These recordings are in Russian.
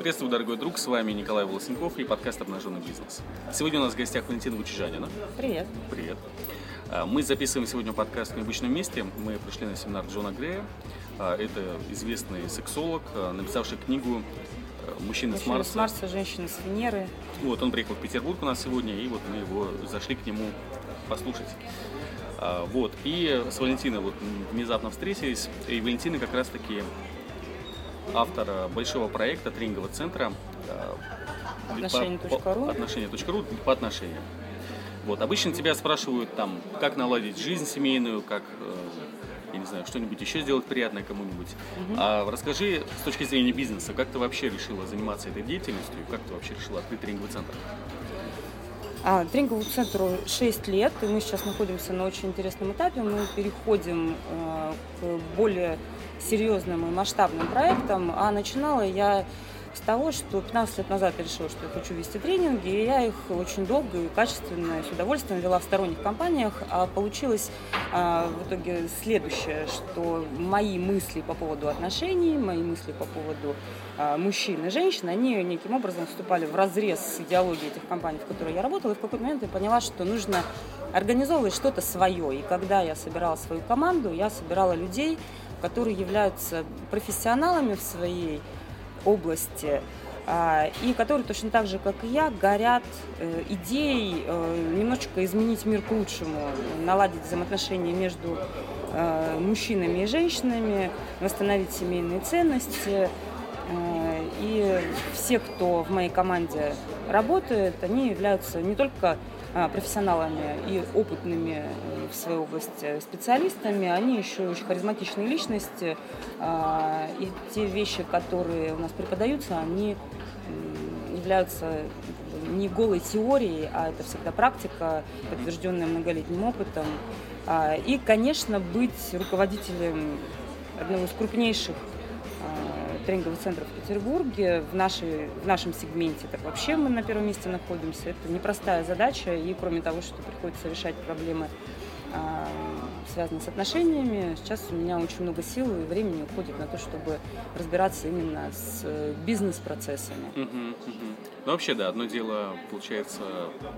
Приветствую, дорогой друг, с вами Николай Волосенков и подкаст «Обнаженный бизнес». Сегодня у нас в гостях Валентина Вучижанина. Привет. Привет. А, мы записываем сегодня подкаст в необычном месте. Мы пришли на семинар Джона Грея. А, это известный сексолог, а, написавший книгу «Мужчины, с Марса». с Марса, женщины с Венеры. Вот, он приехал в Петербург у нас сегодня, и вот мы его зашли к нему послушать. Вот, и с Валентиной вот внезапно встретились, и Валентина как раз-таки автор большого проекта тренингового центра отношения.ру отношения.ру по отношениям. Вот, обычно тебя спрашивают там, как наладить жизнь семейную, как, э, я не знаю, что-нибудь еще сделать приятное кому-нибудь. Угу. А расскажи с точки зрения бизнеса, как ты вообще решила заниматься этой деятельностью, как ты вообще решила открыть тренинговый центр? А, тренинговому центру 6 лет, и мы сейчас находимся на очень интересном этапе. Мы переходим э, к более серьезным и масштабным проектам, а начинала я с того, что 15 лет назад я решила, что я хочу вести тренинги, и я их очень долго и качественно, и с удовольствием вела в сторонних компаниях. А получилось а, в итоге следующее, что мои мысли по поводу отношений, мои мысли по поводу а, мужчин и женщин, они неким образом вступали в разрез с идеологией этих компаний, в которых я работала, и в какой-то момент я поняла, что нужно организовывать что-то свое. И когда я собирала свою команду, я собирала людей, которые являются профессионалами в своей области, а, и которые точно так же, как и я, горят э, идеей э, немножечко изменить мир к лучшему, наладить взаимоотношения между э, мужчинами и женщинами, восстановить семейные ценности. И все, кто в моей команде работает, они являются не только профессионалами и опытными э, в своей области специалистами, они еще очень харизматичные личности, а, и те вещи, которые у нас преподаются, они являются не голой теорией, а это всегда практика, подтвержденная многолетним опытом. А, и, конечно, быть руководителем одного из крупнейших тренинговых центров в Петербурге. В, нашей, в нашем сегменте так вообще мы на первом месте находимся. Это непростая задача, и кроме того, что приходится решать проблемы, а, связанные с отношениями, сейчас у меня очень много сил и времени уходит на то, чтобы разбираться именно с э, бизнес-процессами. Угу, угу. Ну, вообще, да, одно дело, получается,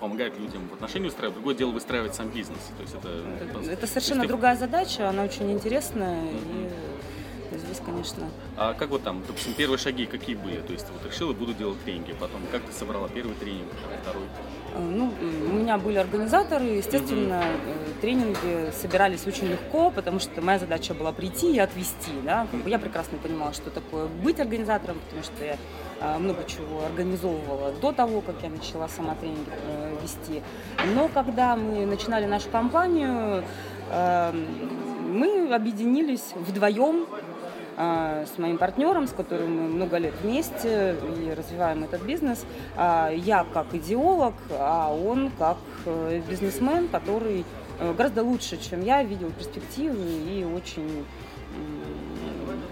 помогать людям в отношении устраивать, другое дело выстраивать сам бизнес. То есть это, это, это совершенно другая задача, она очень интересная. Угу. И здесь, конечно. А как вот там, допустим, первые шаги какие были? То есть вот решила, буду делать тренинги, потом как ты собрала первый тренинг, второй? Э, ну, у меня были организаторы, естественно, угу. тренинги собирались очень легко, потому что моя задача была прийти и отвести, да. Я прекрасно понимала, что такое быть организатором, потому что я э, много чего организовывала до того, как я начала сама тренинги вести. Но когда мы начинали нашу компанию, эм, мы объединились вдвоем с моим партнером, с которым мы много лет вместе и развиваем этот бизнес. А, я как идеолог, а он как э, бизнесмен, который э, гораздо лучше, чем я, видел перспективы и очень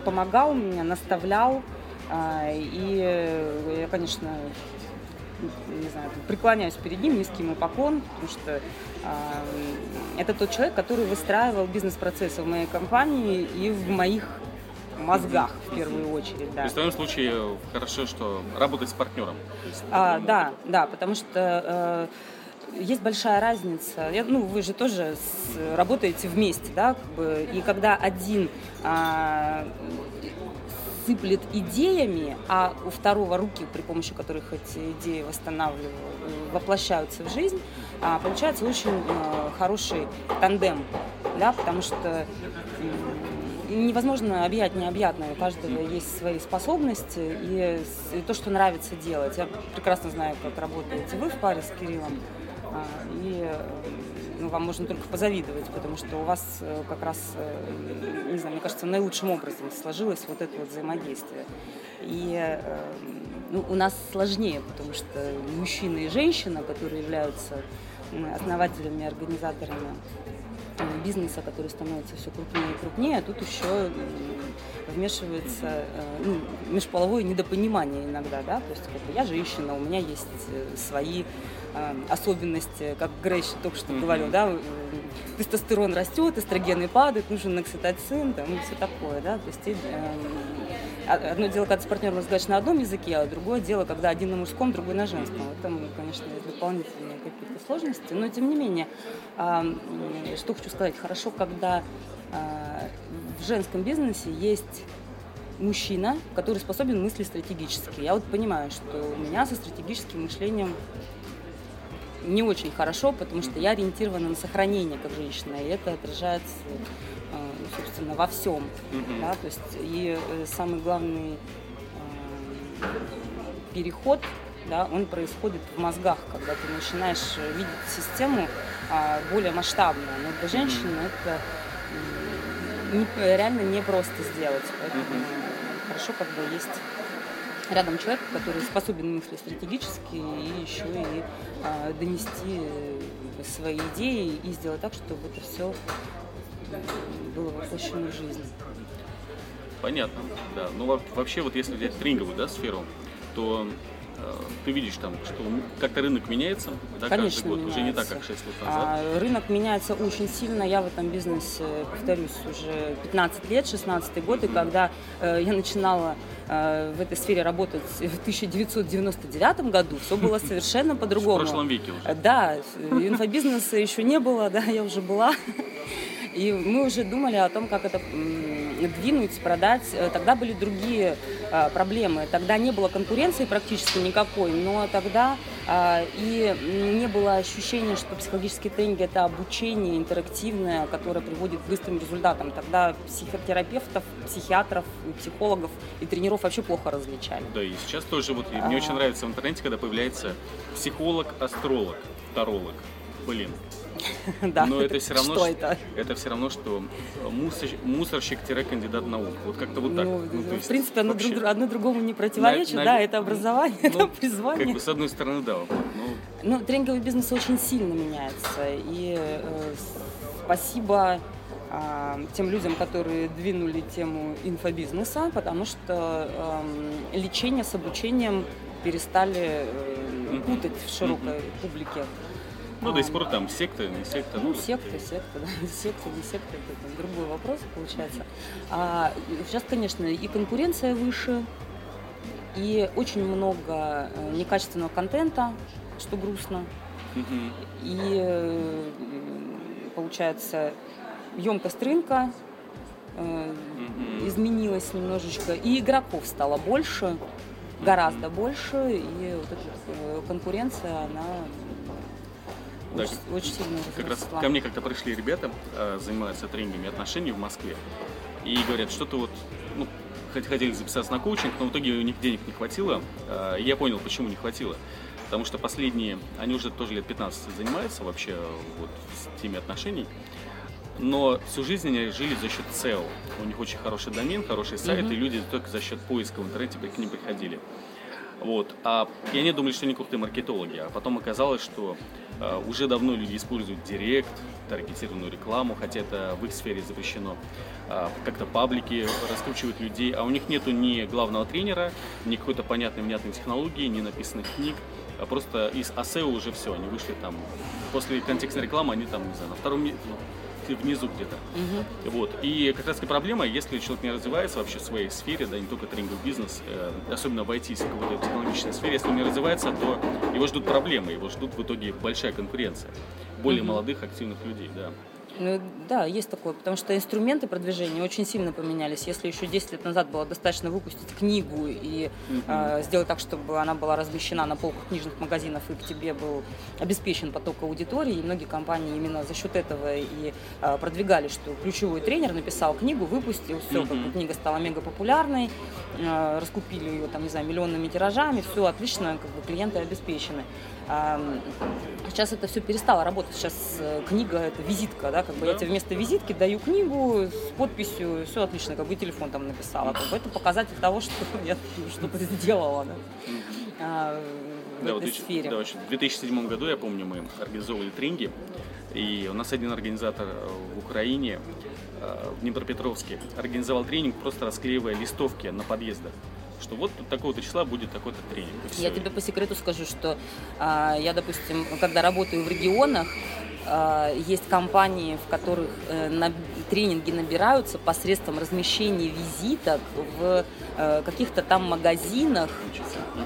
помогал мне, наставлял. А, и я, конечно, не знаю, преклоняюсь перед ним, низкий ему поклон, потому что э, это тот человек, который выстраивал бизнес-процессы в моей компании и в моих мозгах в первую очередь, да. То есть в твоем случае хорошо, что работать с партнером. А, да, да, потому что э, есть большая разница. Я, ну, вы же тоже с, работаете вместе, да, как бы, и когда один а, сыплет идеями, а у второго руки, при помощи которых эти идеи восстанавливают, воплощаются в жизнь, а, получается очень а, хороший тандем, да, потому что невозможно объять необъятное. У каждого есть свои способности и, и то, что нравится делать. Я прекрасно знаю, как работаете вы в паре с Кириллом. А, и ну, вам можно только позавидовать, потому что у вас э, как раз, э, не знаю, мне кажется, наилучшим образом сложилось вот это вот взаимодействие. И э, ну, у нас сложнее, потому что мужчина и женщина, которые являются основателями, организаторами бизнеса, который становится все крупнее и крупнее, а тут еще вмешивается э, ну, межполовое недопонимание иногда, да, то есть как бы, я женщина, у меня есть э, свои э, особенности, как Грейш только что говорил, да, тестостерон растет, эстрогены падают, нужен окситоцин, там, и все такое, да, то есть одно дело, когда с партнером разговариваешь на одном языке, а другое дело, когда один на мужском, другой на женском. В этом, конечно, дополнительные какие-то сложности. Но, тем не менее, что хочу сказать, хорошо, когда в женском бизнесе есть мужчина, который способен мыслить стратегически. Я вот понимаю, что у меня со стратегическим мышлением не очень хорошо, потому что я ориентирована на сохранение как женщина, и это отражается, э, собственно, во всем. Mm-hmm. Да? То есть и э, самый главный э, переход, да, он происходит в мозгах, когда ты начинаешь видеть систему более масштабную. Но для женщины mm-hmm. это не, реально не просто сделать. Поэтому mm-hmm. хорошо, когда есть рядом человек, который способен мыслить стратегически и еще и а, донести свои идеи и сделать так, чтобы это все было воплощено в жизнь. Понятно, да. Ну вообще вот если взять тренинговую да, сферу, то Э, ты видишь там, что как-то рынок меняется, да, Конечно, каждый год, меняется. уже не так, как 6 лет назад. А, рынок меняется очень сильно. Я в этом бизнесе, повторюсь, уже 15 лет, 16 год, и когда э, я начинала э, в этой сфере работать в 1999 году, все было совершенно по-другому. В прошлом веке уже. Да, инфобизнеса еще не было, да, я уже была. И мы уже думали о том, как это двинуть, продать. Э, тогда были другие а, проблемы. Тогда не было конкуренции практически никакой, но тогда а, и не было ощущения, что психологический тренинг – это обучение интерактивное, которое приводит к быстрым результатам. Тогда психотерапевтов, психиатров, психологов и тренеров вообще плохо различали. Да, и сейчас тоже, вот мне очень нравится в интернете, когда появляется психолог, астролог, таролог. Блин, Да. Но это все равно, что это? Это все равно, что мусорщик-кандидат наук. Вот как-то вот так. Ну, ну, в принципе, оно, друг, одно другому не противоречит, на, да, на, это образование, ну, это призвание. Как бы с одной стороны, да. Ну, ну тренинговый бизнес очень сильно меняется. И э, спасибо э, тем людям, которые двинули тему инфобизнеса, потому что э, лечение с обучением перестали э, путать в широкой публике. Ну, до сих пор там секта, не секта. Ну, секта, секта, да. Секта, не секта, это другой вопрос получается. А сейчас, конечно, и конкуренция выше, и очень много э, некачественного контента, что грустно. И э, получается емкость рынка э, изменилась немножечко, и игроков стало больше, гораздо больше, и вот эта конкуренция, она да, очень, очень сильно Как раз ко мне как-то пришли ребята, э, занимаются тренингами отношений в Москве, и говорят, что-то вот, ну, хотели записаться на коучинг, но в итоге у них денег не хватило. Э, и я понял, почему не хватило. Потому что последние, они уже тоже лет 15 занимаются вообще вот с теми отношений. Но всю жизнь они жили за счет SEO. У них очень хороший домен, хороший сайт, mm-hmm. и люди только за счет поиска в интернете к ним приходили. Вот. А, и они думали, что они крутые маркетологи. А потом оказалось, что а, уже давно люди используют директ, таргетированную рекламу, хотя это в их сфере запрещено. А, как-то паблики раскручивают людей, а у них нету ни главного тренера, ни какой-то понятной, внятной технологии, ни написанных книг. А просто из ASEO уже все, они вышли там, после контекстной рекламы они там, не знаю, на втором, ну, внизу где-то. Угу. Вот. И как раз таки проблема, если человек не развивается вообще в своей сфере, да, не только тренинговый бизнес, э, особенно в IT, какой-то технологической сфере, если он не развивается, то его ждут проблемы, его ждут в итоге большая конкуренция более угу. молодых, активных людей, да. Ну, да, есть такое, потому что инструменты продвижения очень сильно поменялись. Если еще 10 лет назад было достаточно выпустить книгу и э, сделать так, чтобы она была размещена на полках книжных магазинов и к тебе был обеспечен поток аудитории, и многие компании именно за счет этого и э, продвигали, что ключевой тренер написал книгу, выпустил, все, как бы книга стала мега популярной, э, раскупили ее, там, не знаю, миллионными тиражами, все отлично, как бы клиенты обеспечены. Сейчас это все перестало работать. Сейчас э, книга это визитка, да, как бы да. я тебе вместо визитки даю книгу с подписью, все отлично, как бы телефон там написала. Как бы это показатель того, что я что-то сделала, да. А, в да, этой вот, сфере. Да, в 2007 году, я помню, мы организовывали тренинги, и у нас один организатор э, в Украине, э, в Днепропетровске, организовал тренинг, просто расклеивая листовки на подъездах что вот такого-то числа будет такой-то тренинг. Я тебе по секрету скажу, что а, я, допустим, когда работаю в регионах, а, есть компании, в которых э, на тренинги набираются посредством размещения визиток в э, каких-то там магазинах,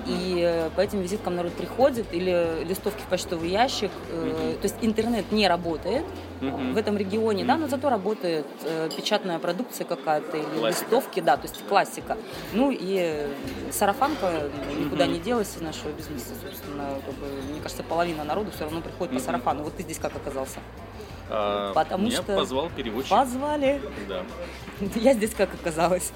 и э, по этим визиткам народ приходит, или листовки в почтовый ящик. Э, то есть интернет не работает в этом регионе, да, но зато работает печатная продукция какая-то, или Классика. листовки, да, то есть классика. Ну и сарафанка никуда не делась из нашего бизнеса, собственно, как бы, мне кажется, половина народу все равно приходит по сарафану. Вот ты здесь как оказался? А, Потому меня что позвал переводчик. Позвали. Да, Я здесь как оказалась.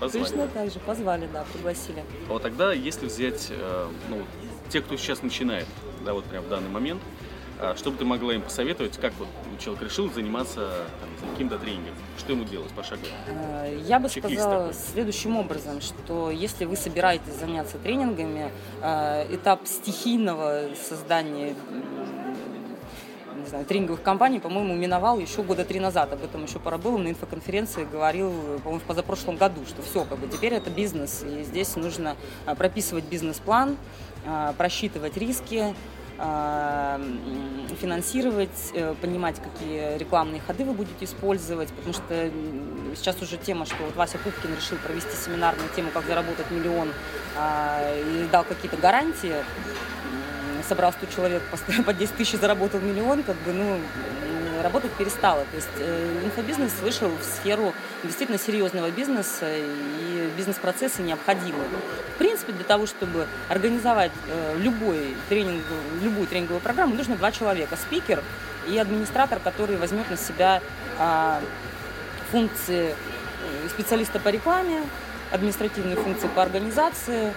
позвали. Точно так же, позвали, да, пригласили. А вот тогда, если взять, э, ну, те, кто сейчас начинает, да, вот прям в данный момент, а, что бы ты могла им посоветовать, как вот человек решил заниматься каким-то тренингом, что ему делать пошагово? Э, Я бы Чек-лист сказала такой. следующим образом, что если вы собираетесь заняться тренингами, э, этап стихийного создания не знаю, тренинговых компаний, по-моему, миновал еще года три назад. Об этом еще пора было на инфоконференции, говорил, по-моему, в позапрошлом году, что все, как бы теперь это бизнес, и здесь нужно э, прописывать бизнес-план, э, просчитывать риски, м, финансировать, э, понимать, какие рекламные ходы вы будете использовать, потому что сейчас уже тема, что вот Вася Пупкин решил провести семинар на тему, как заработать миллион, а, и дал какие-то гарантии, собрал 100 человек, по- по 10 тысяч заработал миллион, как бы, ну, работать перестало. То есть э, инфобизнес вышел в сферу действительно серьезного бизнеса, и бизнес-процессы необходимы. В принципе, для того, чтобы организовать э, любой тренинг, любую тренинговую программу, нужно два человека. Спикер и администратор, который возьмет на себя а, функции э, специалиста по рекламе, административные функции по организации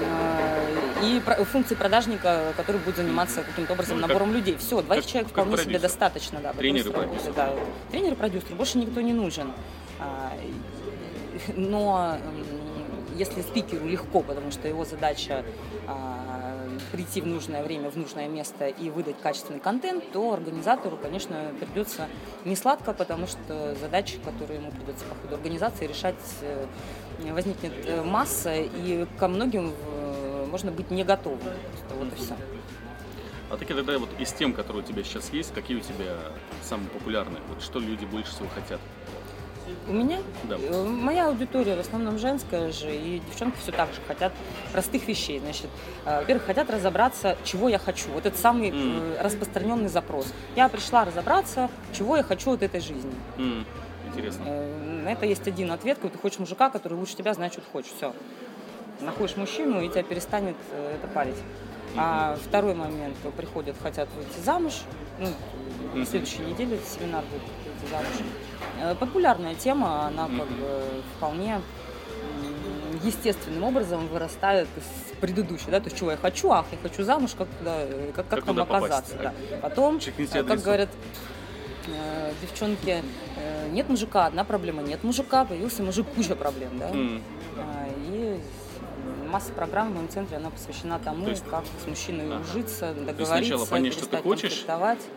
э, и про- функции продажника, который будет заниматься каким-то образом Ну, как- набором людей. Все, двоих как- человек вполне себе продюсер. достаточно. Да, Тренер и продюсер. да. Тренер и продюсер, больше никто не нужен. А, Но если спикеру легко, потому что его задача а, прийти в нужное время, в нужное место и выдать качественный контент, то организатору, конечно, придется не сладко, потому что задачи, которые ему придется по ходу организации решать, э, возникнет э, масса, и ко многим э, можно быть не готовым. Просто Вот и все. А ты тогда вот из тем, которые у тебя сейчас есть, какие у тебя самые популярные? Вот что люди больше всего хотят? У меня? Да. Э, Моя аудитория в основном женская же, и девчонки все так же хотят простых вещей. Значит, э, во-первых, хотят разобраться, чего я хочу. Вот это самый э, распространенный запрос. Я пришла разобраться, чего я хочу от этой жизни. М, Интересно. На это есть один ответ, когда ты хочешь мужика, который лучше тебя знает, что ты хочешь. Все. Находишь мужчину, и тебя перестанет э, это парить. А второй момент, э, приходят, хотят выйти замуж. Ну, на следующей неделе семинар будет выйти замуж. Э, Популярная тема, она как бы вполне естественным образом вырастает из предыдущей, да, то есть чего я хочу, ах, я хочу замуж, как туда, э, как, как, Как там попасть, оказаться, да? Потом, э, как говорят э, девчонки, э, нет мужика, одна проблема, нет мужика, появился мужик, куча проблем, да. М, А, И масса программ в моем центре, она посвящена тому, То есть- как с мужчиной Ага. ужиться, сначала договориться, понять, что ты хочешь.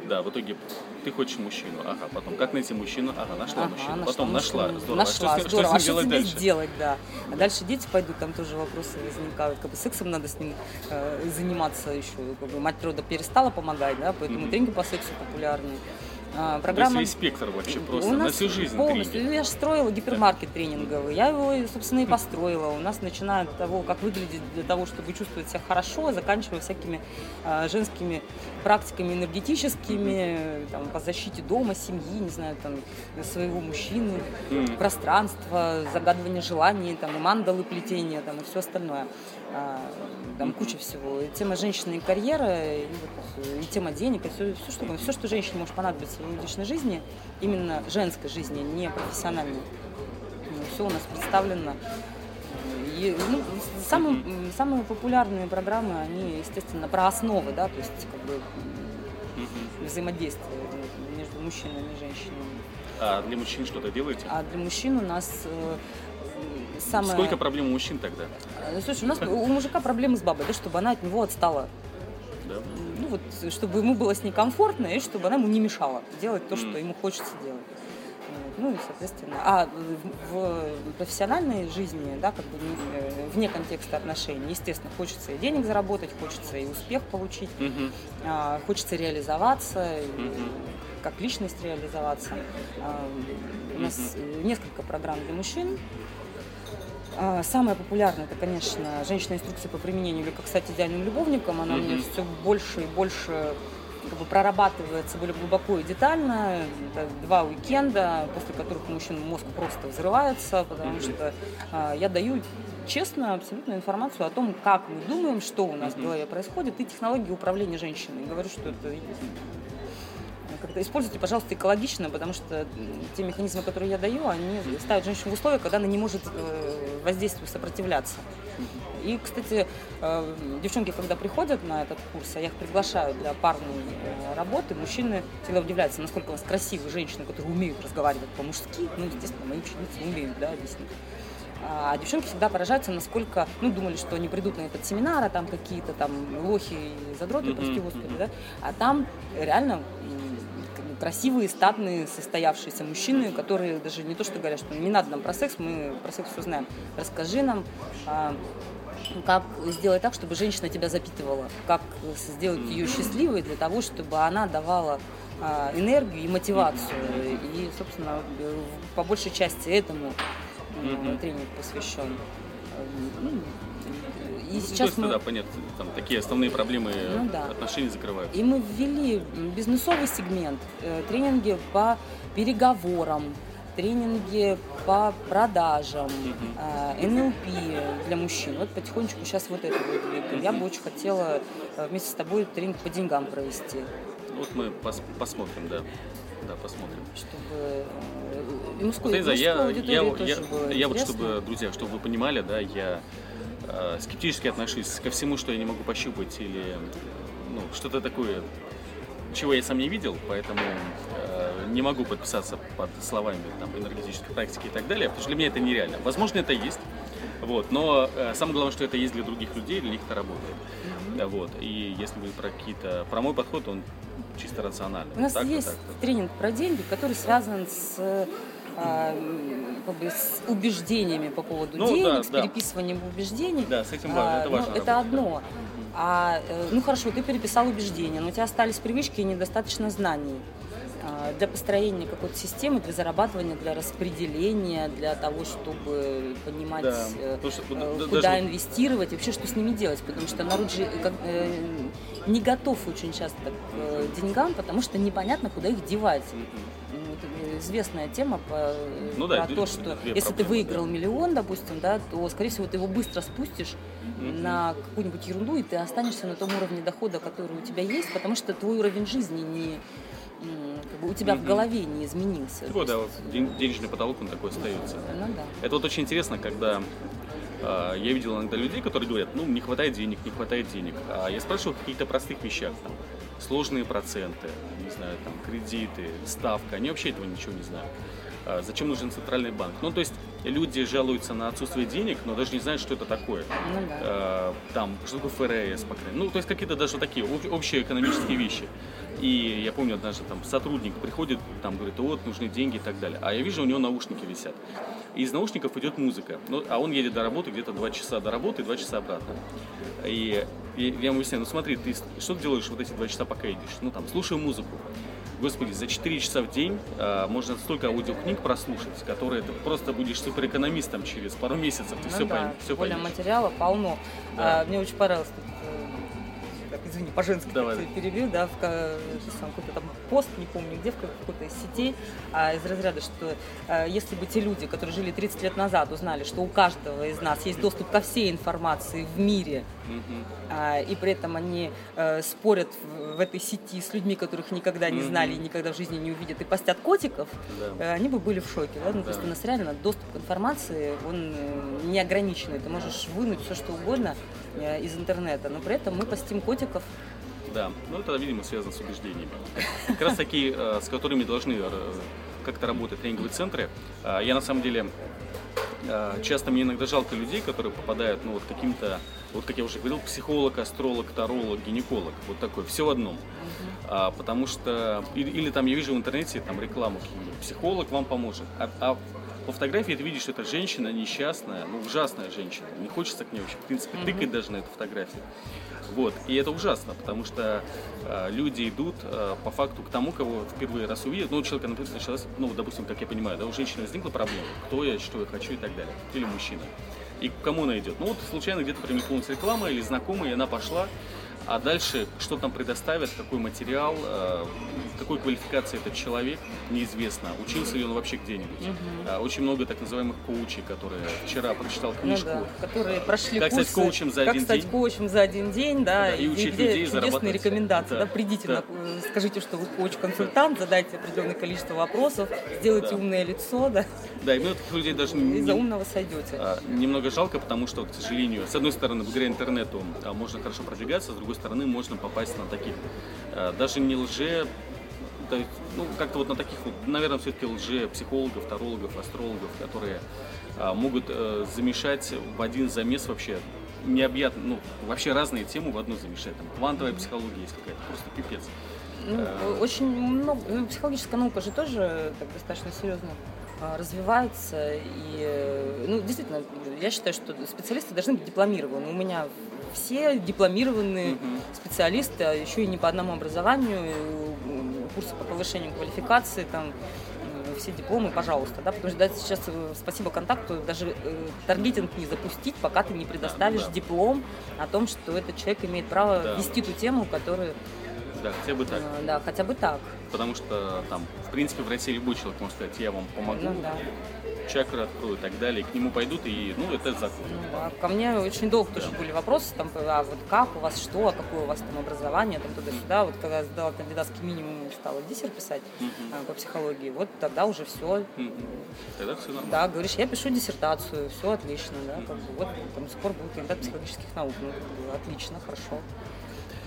Да, в итоге ты хочешь мужчину, ага, потом как найти мужчину, ага, нашла Ага, мужчину, нашла потом нашла, мужчину. здорово, А Нашла, что, с ним- здорово. что А ним делать дальше? делать, да. А дальше дети пойдут, там тоже вопросы возникают. Как бы сексом надо с ним э, заниматься еще. Как бы мать природа перестала помогать, да, поэтому Мгм. тренинги по сексу популярны. А, То есть программа... весь спектр вообще У просто нас на всю жизнь полностью. тренинги. Я же строила гипермаркет тренинговый. Я его, собственно, и построила. У нас начиная от того, как выглядеть для того, чтобы чувствовать себя хорошо, заканчивая всякими а, женскими практиками энергетическими, там, по защите дома, семьи, не знаю, там, своего мужчины, пространства, загадывание желаний, там, и мандалы плетения, там, и все остальное. А, Там куча всего. И тема женщины и карьера, и, вот, и тема денег, и все, все, что, все, что женщине может понадобиться в личной жизни, именно женской жизни, не профессиональной. Все у нас представлено. И, ну, самые, самые популярные программы, они, естественно, про основы, да, то есть как бы взаимодействие между мужчинами и женщинами. А для мужчин что-то делаете? А для мужчин у нас э, самое... Сколько проблем у мужчин тогда? Э, Слушай, у нас у мужика проблемы с бабой, да, чтобы она от него отстала. Да? Ну вот, чтобы ему было с ней комфортно, и чтобы она ему не мешала делать то, Мгм. что ему хочется делать. Ну и, соответственно, а в, профессиональной жизни, да, как бы э, вне контекста отношений, естественно, хочется и денег заработать, хочется и успех получить, Мгм. а, хочется реализоваться, и Мгм. как личность реализоваться. А, у нас несколько программ для мужчин. А, самая популярная, это, конечно, женщина-инструкция по применению или как стать идеальным любовником. Она mm-hmm. мне все больше и больше как бы прорабатывается более глубоко и детально. Это два уикенда, после которых у мужчин мозг просто взрывается, потому что э, я даю честно абсолютно информацию о том, как мы думаем, что у нас в голове происходит, и технологии управления женщиной. Говорю, что это как-то используйте, пожалуйста, экологично, потому что те механизмы, которые я даю, они ставят женщину в условия, когда она не может э, воздействию сопротивляться. И, кстати, э, девчонки, когда приходят на этот курс, а я их приглашаю для парной э, работы, мужчины всегда удивляются, насколько у нас красивые женщины, которые умеют разговаривать по-мужски, ну, естественно, мои ученицы умеют, да, объяснить. А девчонки всегда поражаются, насколько, ну, думали, что они придут на этот семинар, а там какие-то там лохи и задроты, прости господи, да, а там реально красивые, статные, состоявшиеся мужчины, которые даже не то, что говорят, что не надо нам про секс, мы про секс все знаем. Расскажи нам, а, как сделать так, чтобы женщина тебя запитывала, как сделать ее счастливой для того, чтобы она давала а, энергию и мотивацию. И, собственно, по большей части этому тренинг посвящен. Ну, и ну, сейчас есть, мы... да, понятно, там такие основные проблемы ну, да. отношений закрывают. И мы ввели бизнесовый сегмент, э, тренинги по переговорам, тренинги по продажам, uh НЛП для мужчин. Вот потихонечку сейчас вот это будет двигаем. Я бы очень хотела э, вместе с тобой тренинг по деньгам провести. Вот мы пос посмотрим, да. Да, посмотрим. Чтобы и мужскую, вот, мужскую я, я, я, я вот, чтобы, друзья, чтобы вы понимали, да, я э, скептически отношусь ко всему, что я не могу пощупать или ну, что-то такое, чего я сам не видел, поэтому э, не могу подписаться под словами там, энергетической практики и так далее, потому что для меня это нереально. Возможно, это есть, вот, но э, самое главное, что это есть для других людей, для них это работает. Mm-hmm. Вот, и если вы про какие-то, про мой подход, он чисто рациональный. У нас так есть так тренинг про деньги, который связан с а, как бы с убеждениями по поводу ну, денег, да, с переписыванием да. убеждений. Да, с этим важно, это важно. Ну, это одно. А, э, ну хорошо, ты переписал убеждения, но у тебя остались привычки и недостаточно знаний а, для построения какой-то системы, для зарабатывания, для распределения, для того, чтобы понимать, да. э, что, э, куда даже... инвестировать, вообще что с ними делать, потому что народ же как, э, не готов очень часто к э, деньгам, потому что непонятно, куда их девать известная тема по, ну, про да, то, что если проблемы, ты выиграл да. миллион, допустим, да, то, скорее всего, ты его быстро спустишь mm-hmm. на какую-нибудь ерунду, и ты останешься на том уровне дохода, который у тебя есть, потому что твой уровень жизни не как бы у тебя mm-hmm. в голове не изменился. Вот, да, вот денежный потолок, он такой остается. Ну, да. Это вот очень интересно, когда э, я видел иногда людей, которые говорят, ну, не хватает денег, не хватает денег. А я спрашиваю о каких-то простых вещах, там, сложные проценты, не знаю, там, кредиты, ставка, они вообще этого ничего не знают. А зачем нужен центральный банк? Ну, то есть люди жалуются на отсутствие денег, но даже не знают, что это такое. Ну, да. а, там, что такое ФРС, по крайней мере. Ну, то есть какие-то даже такие общие экономические вещи. И я помню, однажды там сотрудник приходит, там говорит, вот, нужны деньги и так далее. А я вижу, у него наушники висят. И из наушников идет музыка. Ну, а он едет до работы где-то 2 часа до работы и 2 часа обратно. И, и я ему объясняю, ну смотри, ты что ты делаешь вот эти 2 часа, пока едешь? Ну там, слушаю музыку. Господи, за 4 часа в день э, можно столько аудиокниг прослушать, которые ты просто будешь суперэкономистом через пару месяцев, ты ну все, да, пойм, все поймешь. материала полно. Да. А, мне очень понравилось так, извини, по-женски перебью, да, в какой-то там пост, не помню где, в какой-то из сетей, а, из разряда, что а, если бы те люди, которые жили 30 лет назад, узнали, что у каждого из нас есть доступ ко всей информации в мире, а, и при этом они а, спорят в, в этой сети с людьми, которых никогда не знали и никогда в жизни не увидят, и постят котиков, да. они бы были в шоке, да, ну, да. то есть у нас реально доступ к информации, он э, неограниченный, ты можешь вынуть все, что угодно э, из интернета, но при этом мы постим котиков да, ну это, видимо, связано с убеждениями. Как раз такие, э, с которыми должны э, как-то работать тренинговые центры. А, я на самом деле э, часто мне иногда жалко людей, которые попадают, ну вот каким-то, вот как я уже говорил, психолог, астролог, таролог, гинеколог, вот такой, все в одном. А, потому что, или, или там я вижу в интернете там рекламу, психолог вам поможет, а, а по фотографии ты видишь, что это женщина несчастная, ну, ужасная женщина. Не хочется к ней вообще, в принципе, тыкать даже на эту фотографию. Вот. И это ужасно, потому что э, люди идут э, по факту к тому, кого впервые раз увидят. Ну, у человека, например, началась, ну, допустим, как я понимаю, да, у женщины возникла проблема, кто я, что я хочу и так далее. Или мужчина. И к кому она идет? Ну, вот случайно где-то промелькнулась реклама или знакомая, и она пошла, а дальше, что там предоставят, какой материал, э, какой квалификации этот человек, неизвестно. Учился ли он вообще где-нибудь. Угу. Очень много так называемых коучей, которые вчера прочитал ну книжку. Ну, да, которые прошли как курсы, стать коучем за как один стать день. коучем за один день, да, да и, и учить где людей чудесные рекомендации. Да. Да, да, придите, да. На, скажите, что вы коуч-консультант, задайте определенное количество вопросов, сделайте Да. умное лицо, да, Да, и мы таких людей даже и не- за умного сойдете. а, немного жалко, потому что, к сожалению, с одной стороны, благодаря интернету а, можно хорошо продвигаться, с другой стороны, можно попасть на таких, а, даже не лже, есть, ну, как-то вот на таких вот, наверное, все-таки лже психологов, тарологов, астрологов, которые а, могут э, замешать в один замес вообще необъятно, ну, вообще разные темы в одну замешать. Там квантовая психология есть какая-то, просто пипец. Ну, Э, очень много. ну, психологическая наука же тоже так достаточно серьезно а, развивается. И, э, ну, действительно, я считаю, что специалисты должны быть дипломированы. У меня все дипломированные Мгм. специалисты, а еще и не по одному образованию, курсы по повышению квалификации, там, м, все дипломы, пожалуйста, да, потому что да, сейчас, э, спасибо контакту, даже э, таргетинг не запустить, пока ты не предоставишь да. диплом о том, что этот человек имеет право Да. вести ту тему, которую, Да, хотя бы так. э, да, хотя бы так. Потому что там, в принципе, в России любой человек может сказать, я вам помогу, Ну да. чакры открою и так далее. И к нему пойдут, и, ну, это закон. Ну, да. Ко мне очень долго тоже были вопросы, там, а вот как у вас что, а какое у вас там образование, там туда-сюда. Вот когда я сдала кандидатский минимум стала диссер писать а, по психологии, вот тогда уже все. Тогда все нормально. Да, говоришь, я пишу диссертацию, все отлично, да, как бы, вот там пор был кандидат психологических наук, ну, отлично, хорошо.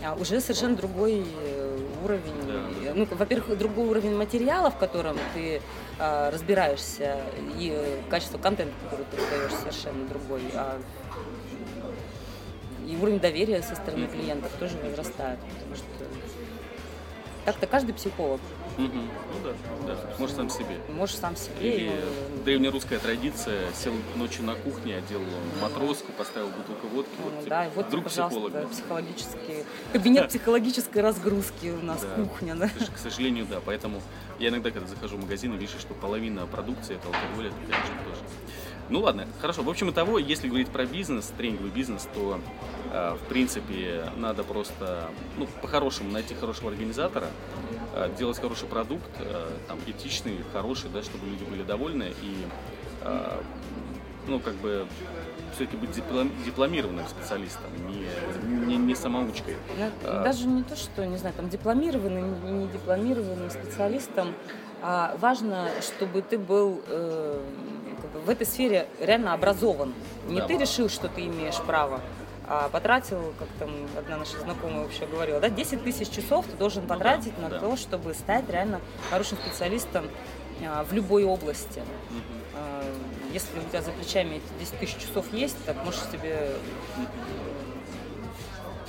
А уже совершенно другой э, уровень. Да. Ну, во-первых, другой уровень материала, в котором ты а, разбираешься, и э, качество контента, который ты выдаешь, совершенно другой. А, и уровень доверия со стороны клиентов тоже возрастает, потому что так-то каждый психолог Мгм. Ну да, да. Может сам себе. можешь сам себе. Или ну, древнерусская традиция, сел ночью на кухне, одел матроску, поставил бутылку водки, Ну, вот, да, и вот, вдруг психолог. да, психологический кабинет психологической разгрузки у нас Да. кухня, да. К сож- К сожалению, да. Поэтому я иногда, когда захожу в магазин и вижу, что половина продукции это алкоголь, это, конечно, тоже. Ну ладно, хорошо. В общем и того, если говорить про бизнес, тренинговый бизнес, то э, в принципе надо просто, ну, по-хорошему найти хорошего организатора, э, делать хороший продукт, э, там, этичный, хороший, да, чтобы люди были довольны и, э, ну, как бы все-таки быть диплом- дипломированным специалистом, не, не, не самоучкой. Ну, А. Даже не то, что, не знаю, там дипломированным, не дипломированным специалистом, а важно, чтобы ты был э, в этой сфере реально образован. Не Да. ты решил, что ты имеешь право, а потратил, как там одна наша знакомая вообще говорила, да, 10 тысяч часов ты должен да, потратить на да. то, чтобы стать реально хорошим специалистом а, в любой области. А, Если у тебя за плечами эти 10 тысяч часов есть, так можешь себе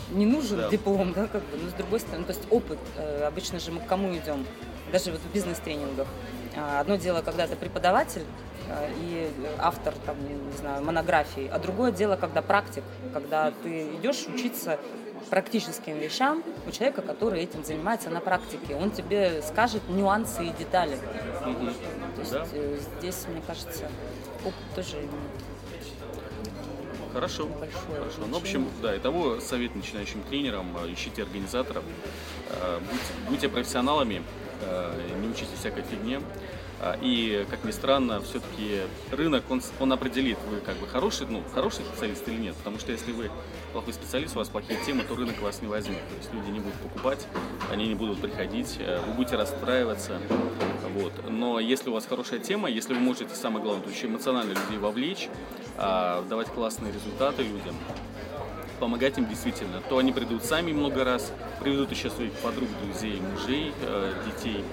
не нужен Да. диплом, да, как бы, но с другой стороны, то есть опыт, э, обычно же мы к кому идем, даже вот в бизнес-тренингах. А, Одно дело, когда ты преподаватель э, и автор, там, не знаю, монографии, а другое дело, когда практик, когда ты идешь учиться практическим вещам у человека, который этим занимается на практике. Он тебе скажет нюансы и детали. Мгм. То есть Да. э, здесь, мне кажется, опыт тоже. Хорошо. Большое Хорошо. Ну, в общем, да, итого совет начинающим тренерам, э, ищите организаторов, будьте, будьте профессионалами, не учите всякой фигне. А, И, как ни странно, все-таки рынок, он, он определит, вы как бы хороший, ну, хороший специалист или нет. Потому что если вы плохой специалист, у вас плохие темы, то рынок вас не возьмет. То есть люди не будут покупать, они не будут приходить, э, вы будете расстраиваться. Вот. Но если у вас хорошая тема, если вы можете, самое главное, то еще эмоционально людей вовлечь, а, давать классные результаты людям, помогать им действительно, то они придут сами много раз, приведут еще своих подруг, друзей, мужей, э, детей.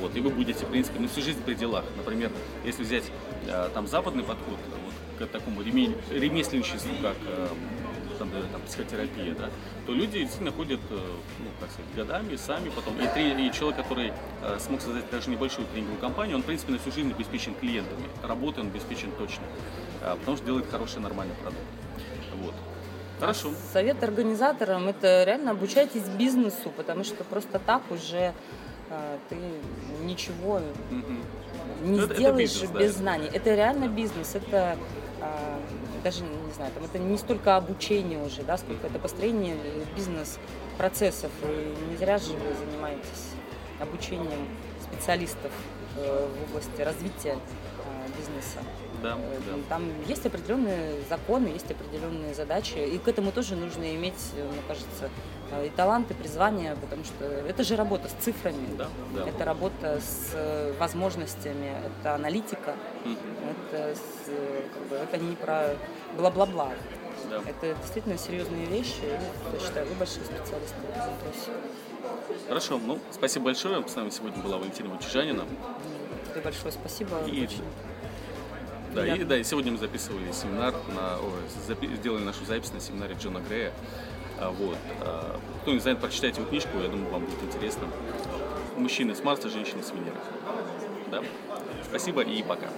Вот, и вы будете, в принципе, на всю жизнь при делах. Например, если взять э, там западный подход вот, к такому реме- ремесленничеству, как э, там, там психотерапия, да, то люди действительно ходят, ну, как сказать, годами сами потом. И, три, и человек, который э, смог создать даже небольшую тренинговую компанию, он, в принципе, на всю жизнь обеспечен клиентами. Работой он обеспечен точно, э, потому что делает хороший, нормальный продукт. Вот. Хорошо. Совет организаторам – это реально обучайтесь бизнесу, потому что просто так уже э, ты ничего не Ну, это- это сделаешь бизнес, да. без знаний. Это реально бизнес, это э, даже, не знаю, там, это не столько обучение уже, да, сколько это построение бизнес-процессов. И не зря же вы занимаетесь обучением специалистов э, в области развития бизнеса. Да, Э, да. Там есть определенные законы, есть определенные задачи, и к этому тоже нужно иметь, э, мне кажется, э, и талант, и призвание, потому что это же работа с цифрами, Да, да. это работа с э, возможностями, это аналитика, Мгм. это, с, э, как бы, это не про бла-бла-бла. Да. Это действительно серьезные вещи, я считаю, вы большие специалисты в этом вопросе. Хорошо, ну, спасибо большое. С нами сегодня была Валентина Ватижанина. Тебе большое спасибо. И- очень Да, и, да, и сегодня мы записывали семинар, на, ой, запи- сделали нашу запись на семинаре Джона Грея. А, Вот. а, Кто не знает, прочитайте его книжку, я думаю, вам будет интересно. Мужчины с Марса, женщины с Венеры. Да? Спасибо и пока.